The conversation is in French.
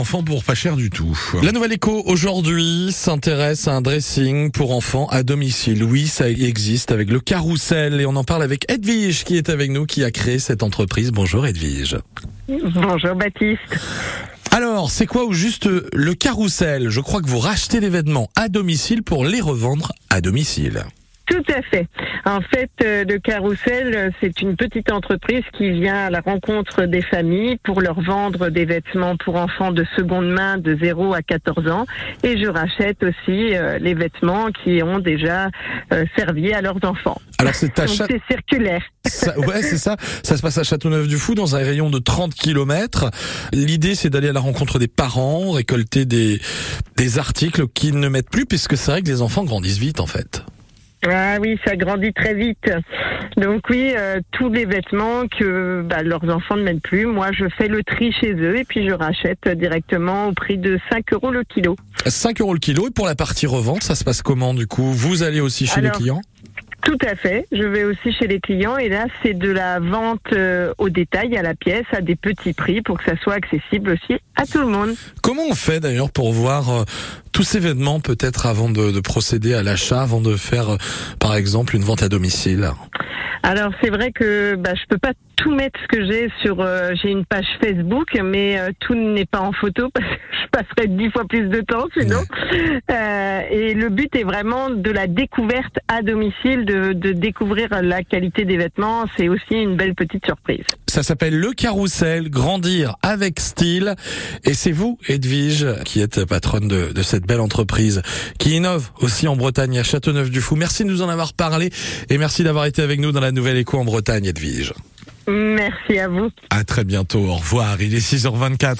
Enfant pour pas cher du tout. La nouvelle écho aujourd'hui s'intéresse à un dressing pour enfants à domicile. Oui, ça existe avec le Carrousel et on en parle avec Edwige qui est avec nous, qui a créé cette entreprise. Bonjour Edwige. Bonjour Baptiste. Alors, c'est quoi ou juste le Carrousel? Je crois que vous rachetez les vêtements à domicile pour les revendre à domicile. Tout à fait. En fait, euh, le Carrousel, euh, c'est une petite entreprise qui vient à la rencontre des familles pour leur vendre des vêtements pour enfants de seconde main de 0 à 14 ans. Et je rachète aussi euh, les vêtements qui ont déjà servi à leurs enfants. Alors c'est achat... c'est circulaire. ouais, c'est ça. Ça se passe à Châteauneuf-du-Fou dans un rayon de 30 km. L'idée, c'est d'aller à la rencontre des parents, récolter des, des articles qu'ils ne mettent plus, puisque c'est vrai que les enfants grandissent vite, en fait. Ah oui, ça grandit très vite. Donc oui, euh, tous les vêtements que bah, leurs enfants ne mettent plus, moi je fais le tri chez eux et puis je rachète directement au prix de 5 euros le kilo. 5 euros le kilo et pour la partie revente, ça se passe comment du coup? Vous allez aussi chez les clients? Tout à fait. Je vais aussi chez les clients et là, c'est de la vente euh, au détail, à la pièce, à des petits prix pour que ça soit accessible aussi à tout le monde. Comment on fait d'ailleurs pour voir euh, tous ces vêtements peut-être avant de, de, procéder à l'achat, avant de faire euh, par exemple une vente à domicile? Alors c'est vrai que bah, je peux pas tout mettre ce que j'ai sur. Euh, j'ai une page Facebook, mais euh, tout n'est pas en photo parce que je passerais dix fois plus de temps sinon. Euh, et le but est vraiment de la découverte à domicile, de, de découvrir la qualité des vêtements. C'est aussi une belle petite surprise. Ça s'appelle le carrousel, grandir avec style. Et c'est vous, Edwige, qui êtes patronne de, de cette belle entreprise, qui innove aussi en Bretagne à Châteauneuf-du-Fou. Merci de nous en avoir parlé et merci d'avoir été avec nous dans la nouvelle écho en Bretagne, Edwige. Merci à vous. À très bientôt. Au revoir. Il est 6h24.